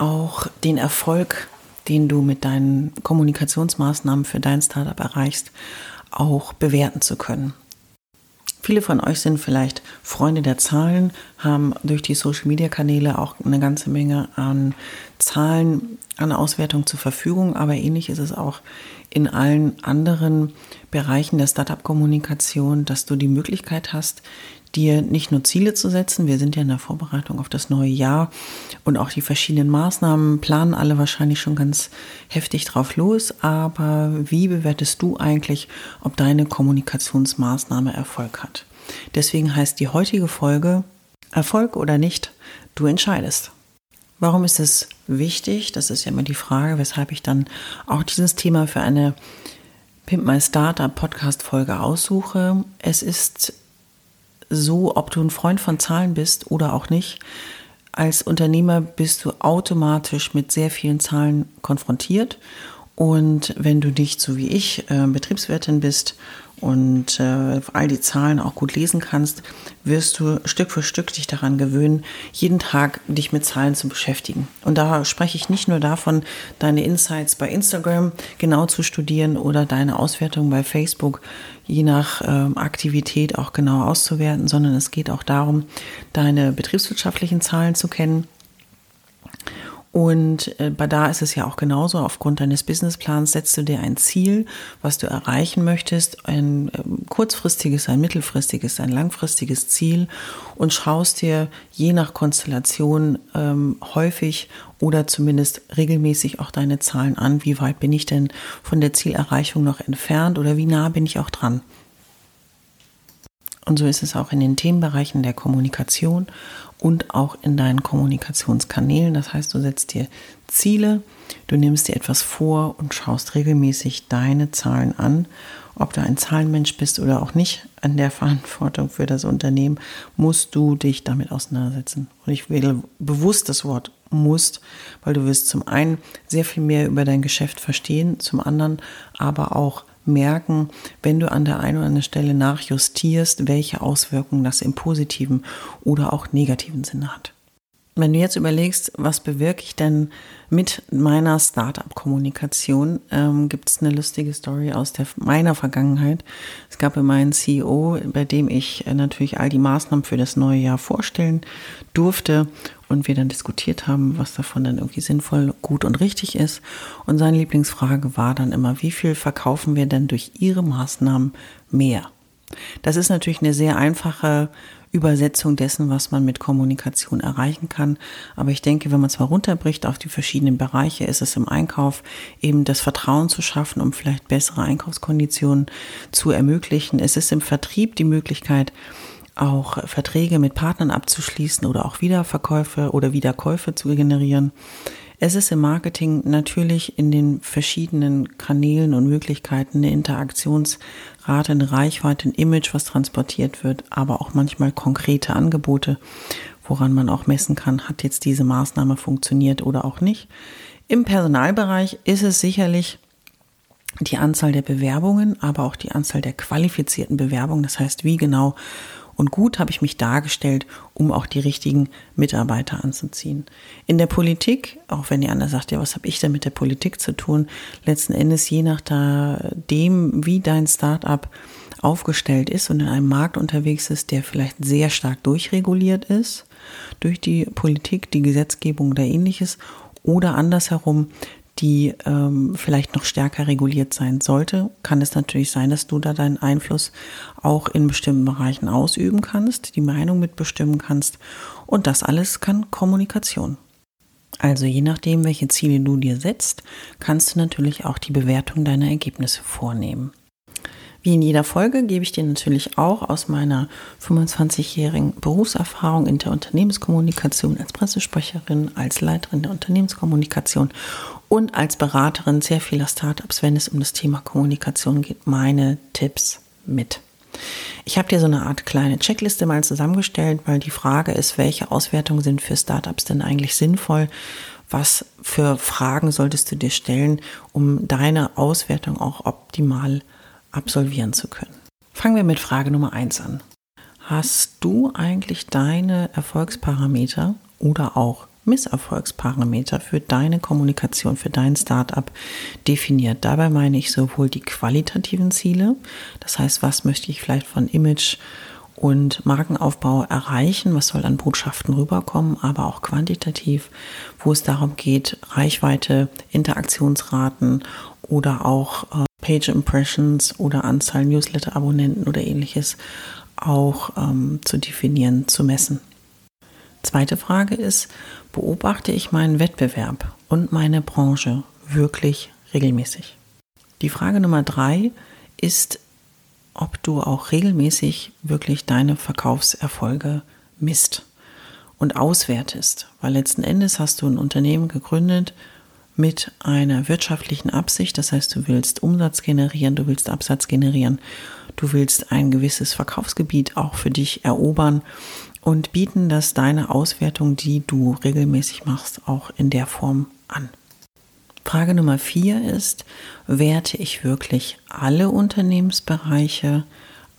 auch den Erfolg, den du mit deinen Kommunikationsmaßnahmen für dein Startup erreichst, auch bewerten zu können. Viele von euch sind vielleicht Freunde der Zahlen, haben durch die Social-Media-Kanäle auch eine ganze Menge an Zahlen, an Auswertung zur Verfügung. Aber ähnlich ist es auch in allen anderen Bereichen der Startup-Kommunikation, dass du die Möglichkeit hast, dir nicht nur Ziele zu setzen, wir sind ja in der Vorbereitung auf das neue Jahr und auch die verschiedenen Maßnahmen planen alle wahrscheinlich schon ganz heftig drauf los, aber wie bewertest du eigentlich, ob deine Kommunikationsmaßnahme Erfolg hat? Deswegen heißt die heutige Folge Erfolg oder nicht, du entscheidest. Warum ist es wichtig? Das ist ja immer die Frage, weshalb ich dann auch dieses Thema für eine Pimp My Startup Podcast Folge aussuche. Es ist so, ob du ein Freund von Zahlen bist oder auch nicht. Als Unternehmer bist du automatisch mit sehr vielen Zahlen konfrontiert. Und wenn du nicht so wie ich äh, Betriebswirtin bist und äh, all die Zahlen auch gut lesen kannst, wirst du Stück für Stück dich daran gewöhnen, jeden Tag dich mit Zahlen zu beschäftigen. Und da spreche ich nicht nur davon, deine Insights bei Instagram genau zu studieren oder deine Auswertung bei Facebook je nach äh, Aktivität auch genau auszuwerten, sondern es geht auch darum, deine betriebswirtschaftlichen Zahlen zu kennen und äh, bei da ist es ja auch genauso. Aufgrund deines Businessplans setzt du dir ein Ziel, was du erreichen möchtest, ein äh, kurzfristiges, ein mittelfristiges, ein langfristiges Ziel und schaust dir je nach Konstellation ähm, häufig oder zumindest regelmäßig auch deine Zahlen an. Wie weit bin ich denn von der Zielerreichung noch entfernt oder wie nah bin ich auch dran? Und so ist es auch in den Themenbereichen der Kommunikation und auch in deinen Kommunikationskanälen. Das heißt, du setzt dir Ziele, du nimmst dir etwas vor und schaust regelmäßig deine Zahlen an. Ob du ein Zahlenmensch bist oder auch nicht, an der Verantwortung für das Unternehmen musst du dich damit auseinandersetzen. Und ich wähle bewusst das Wort musst, weil du wirst zum einen sehr viel mehr über dein Geschäft verstehen, zum anderen aber auch merken, wenn du an der einen oder anderen Stelle nachjustierst, welche Auswirkungen das im positiven oder auch negativen Sinne hat. Wenn du jetzt überlegst, was bewirke ich denn mit meiner Startup-Kommunikation, ähm, gibt es eine lustige Story aus der, meiner Vergangenheit. Es gab immer einen CEO, bei dem ich äh, natürlich all die Maßnahmen für das neue Jahr vorstellen durfte und wir dann diskutiert haben, was davon dann irgendwie sinnvoll, gut und richtig ist. Und seine Lieblingsfrage war dann immer, wie viel verkaufen wir denn durch Ihre Maßnahmen mehr? Das ist natürlich eine sehr einfache Übersetzung dessen, was man mit Kommunikation erreichen kann. Aber ich denke, wenn man es mal runterbricht auf die verschiedenen Bereiche, ist es im Einkauf eben das Vertrauen zu schaffen, um vielleicht bessere Einkaufskonditionen zu ermöglichen. Es ist im Vertrieb die Möglichkeit, auch Verträge mit Partnern abzuschließen oder auch Wiederverkäufe oder Wiederkäufe zu generieren. Es ist im Marketing natürlich in den verschiedenen Kanälen und Möglichkeiten eine Interaktionsrate, eine Reichweite, ein Image, was transportiert wird, aber auch manchmal konkrete Angebote, woran man auch messen kann, hat jetzt diese Maßnahme funktioniert oder auch nicht. Im Personalbereich ist es sicherlich die Anzahl der Bewerbungen, aber auch die Anzahl der qualifizierten Bewerbungen. Das heißt, wie genau und gut habe ich mich dargestellt, um auch die richtigen Mitarbeiter anzuziehen. In der Politik, auch wenn die andere sagt, ja, was habe ich denn mit der Politik zu tun? Letzten Endes, je nachdem, wie dein Startup aufgestellt ist und in einem Markt unterwegs ist, der vielleicht sehr stark durchreguliert ist, durch die Politik, die Gesetzgebung oder ähnliches, oder andersherum, die ähm, vielleicht noch stärker reguliert sein sollte, kann es natürlich sein, dass du da deinen Einfluss auch in bestimmten Bereichen ausüben kannst, die Meinung mitbestimmen kannst. Und das alles kann Kommunikation. Also je nachdem, welche Ziele du dir setzt, kannst du natürlich auch die Bewertung deiner Ergebnisse vornehmen. Wie in jeder Folge gebe ich dir natürlich auch aus meiner 25-jährigen Berufserfahrung in der Unternehmenskommunikation als Pressesprecherin, als Leiterin der Unternehmenskommunikation und als Beraterin sehr vieler Startups, wenn es um das Thema Kommunikation geht, meine Tipps mit. Ich habe dir so eine Art kleine Checkliste mal zusammengestellt, weil die Frage ist, welche Auswertungen sind für Startups denn eigentlich sinnvoll? Was für Fragen solltest du dir stellen, um deine Auswertung auch optimal absolvieren zu können? Fangen wir mit Frage Nummer eins an. Hast du eigentlich deine Erfolgsparameter oder auch Misserfolgsparameter für deine Kommunikation, für dein Startup definiert. Dabei meine ich sowohl die qualitativen Ziele, das heißt, was möchte ich vielleicht von Image und Markenaufbau erreichen, was soll an Botschaften rüberkommen, aber auch quantitativ, wo es darum geht, Reichweite, Interaktionsraten oder auch äh, Page Impressions oder Anzahl Newsletter-Abonnenten oder ähnliches auch ähm, zu definieren, zu messen. Zweite Frage ist, beobachte ich meinen Wettbewerb und meine Branche wirklich regelmäßig? Die Frage Nummer drei ist, ob du auch regelmäßig wirklich deine Verkaufserfolge misst und auswertest, weil letzten Endes hast du ein Unternehmen gegründet mit einer wirtschaftlichen Absicht, das heißt, du willst Umsatz generieren, du willst Absatz generieren, du willst ein gewisses Verkaufsgebiet auch für dich erobern und bieten das deine Auswertung, die du regelmäßig machst, auch in der Form an. Frage Nummer vier ist, werte ich wirklich alle Unternehmensbereiche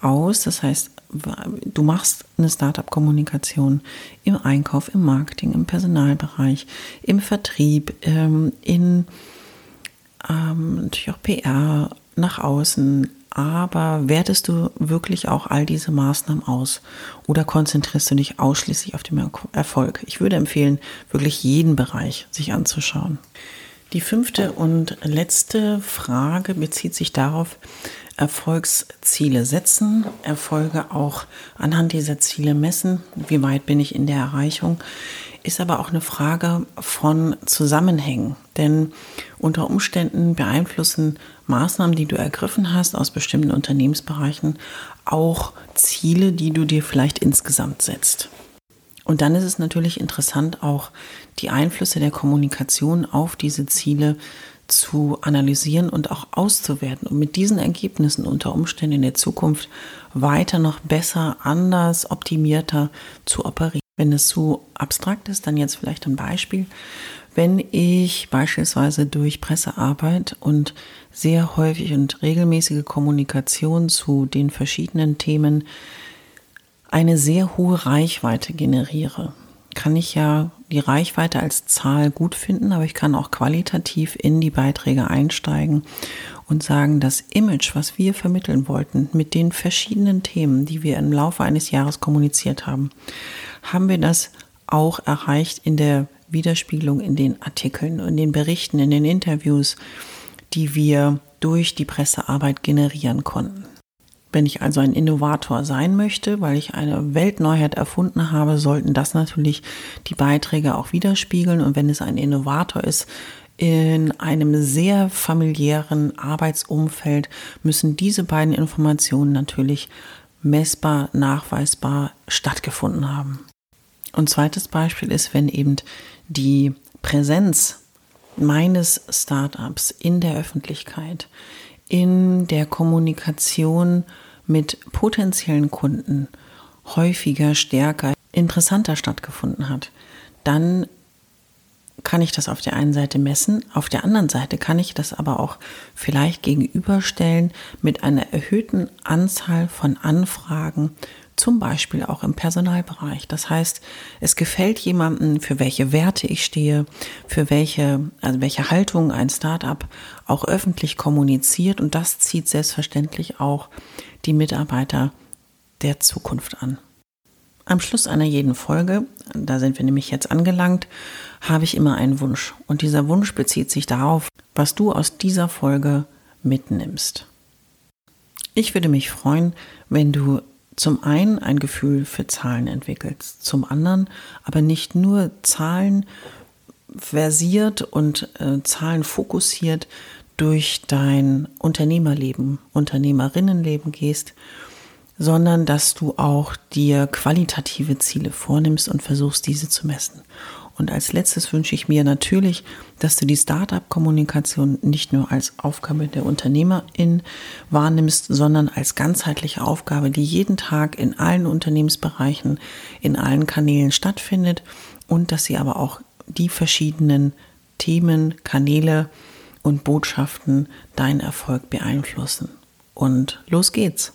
aus? Das heißt, du machst eine Startup-Kommunikation im Einkauf, im Marketing, im Personalbereich, im Vertrieb, ähm, in ähm, natürlich auch PR nach außen, aber wertest du wirklich auch all diese Maßnahmen aus oder konzentrierst du dich ausschließlich auf den Erfolg? Ich würde empfehlen, wirklich jeden Bereich sich anzuschauen. Die fünfte und letzte Frage bezieht sich darauf, Erfolgsziele setzen, Erfolge auch anhand dieser Ziele messen, wie weit bin ich in der Erreichung, ist aber auch eine Frage von Zusammenhängen. Denn unter Umständen beeinflussen Maßnahmen, die du ergriffen hast aus bestimmten Unternehmensbereichen, auch Ziele, die du dir vielleicht insgesamt setzt. Und dann ist es natürlich interessant, auch die Einflüsse der Kommunikation auf diese Ziele zu analysieren und auch auszuwerten, um mit diesen Ergebnissen unter Umständen in der Zukunft weiter noch besser, anders, optimierter zu operieren. Wenn es so abstrakt ist, dann jetzt vielleicht ein Beispiel. Wenn ich beispielsweise durch Pressearbeit und sehr häufig und regelmäßige Kommunikation zu den verschiedenen Themen eine sehr hohe Reichweite generiere, kann ich ja die Reichweite als Zahl gut finden, aber ich kann auch qualitativ in die Beiträge einsteigen und sagen, das Image, was wir vermitteln wollten mit den verschiedenen Themen, die wir im Laufe eines Jahres kommuniziert haben, haben wir das auch erreicht in der Widerspiegelung in den Artikeln, in den Berichten, in den Interviews, die wir durch die Pressearbeit generieren konnten. Wenn ich also ein Innovator sein möchte, weil ich eine Weltneuheit erfunden habe, sollten das natürlich die Beiträge auch widerspiegeln. Und wenn es ein Innovator ist, in einem sehr familiären Arbeitsumfeld müssen diese beiden Informationen natürlich messbar, nachweisbar stattgefunden haben. Und zweites Beispiel ist, wenn eben die Präsenz meines Startups in der Öffentlichkeit, in der Kommunikation mit potenziellen Kunden häufiger, stärker, interessanter stattgefunden hat, dann kann ich das auf der einen Seite messen, auf der anderen Seite kann ich das aber auch vielleicht gegenüberstellen mit einer erhöhten Anzahl von Anfragen zum Beispiel auch im Personalbereich. Das heißt, es gefällt jemandem, für welche Werte ich stehe, für welche, also welche Haltung ein Startup auch öffentlich kommuniziert und das zieht selbstverständlich auch die Mitarbeiter der Zukunft an. Am Schluss einer jeden Folge, da sind wir nämlich jetzt angelangt, habe ich immer einen Wunsch. Und dieser Wunsch bezieht sich darauf, was du aus dieser Folge mitnimmst. Ich würde mich freuen, wenn du zum einen ein Gefühl für Zahlen entwickelst, zum anderen aber nicht nur Zahlen versiert und äh, Zahlen fokussiert durch dein Unternehmerleben, Unternehmerinnenleben gehst, sondern dass du auch dir qualitative Ziele vornimmst und versuchst, diese zu messen. Und als letztes wünsche ich mir natürlich, dass du die Startup-Kommunikation nicht nur als Aufgabe der Unternehmerin wahrnimmst, sondern als ganzheitliche Aufgabe, die jeden Tag in allen Unternehmensbereichen, in allen Kanälen stattfindet und dass sie aber auch die verschiedenen Themen, Kanäle und Botschaften deinen Erfolg beeinflussen. Und los geht's!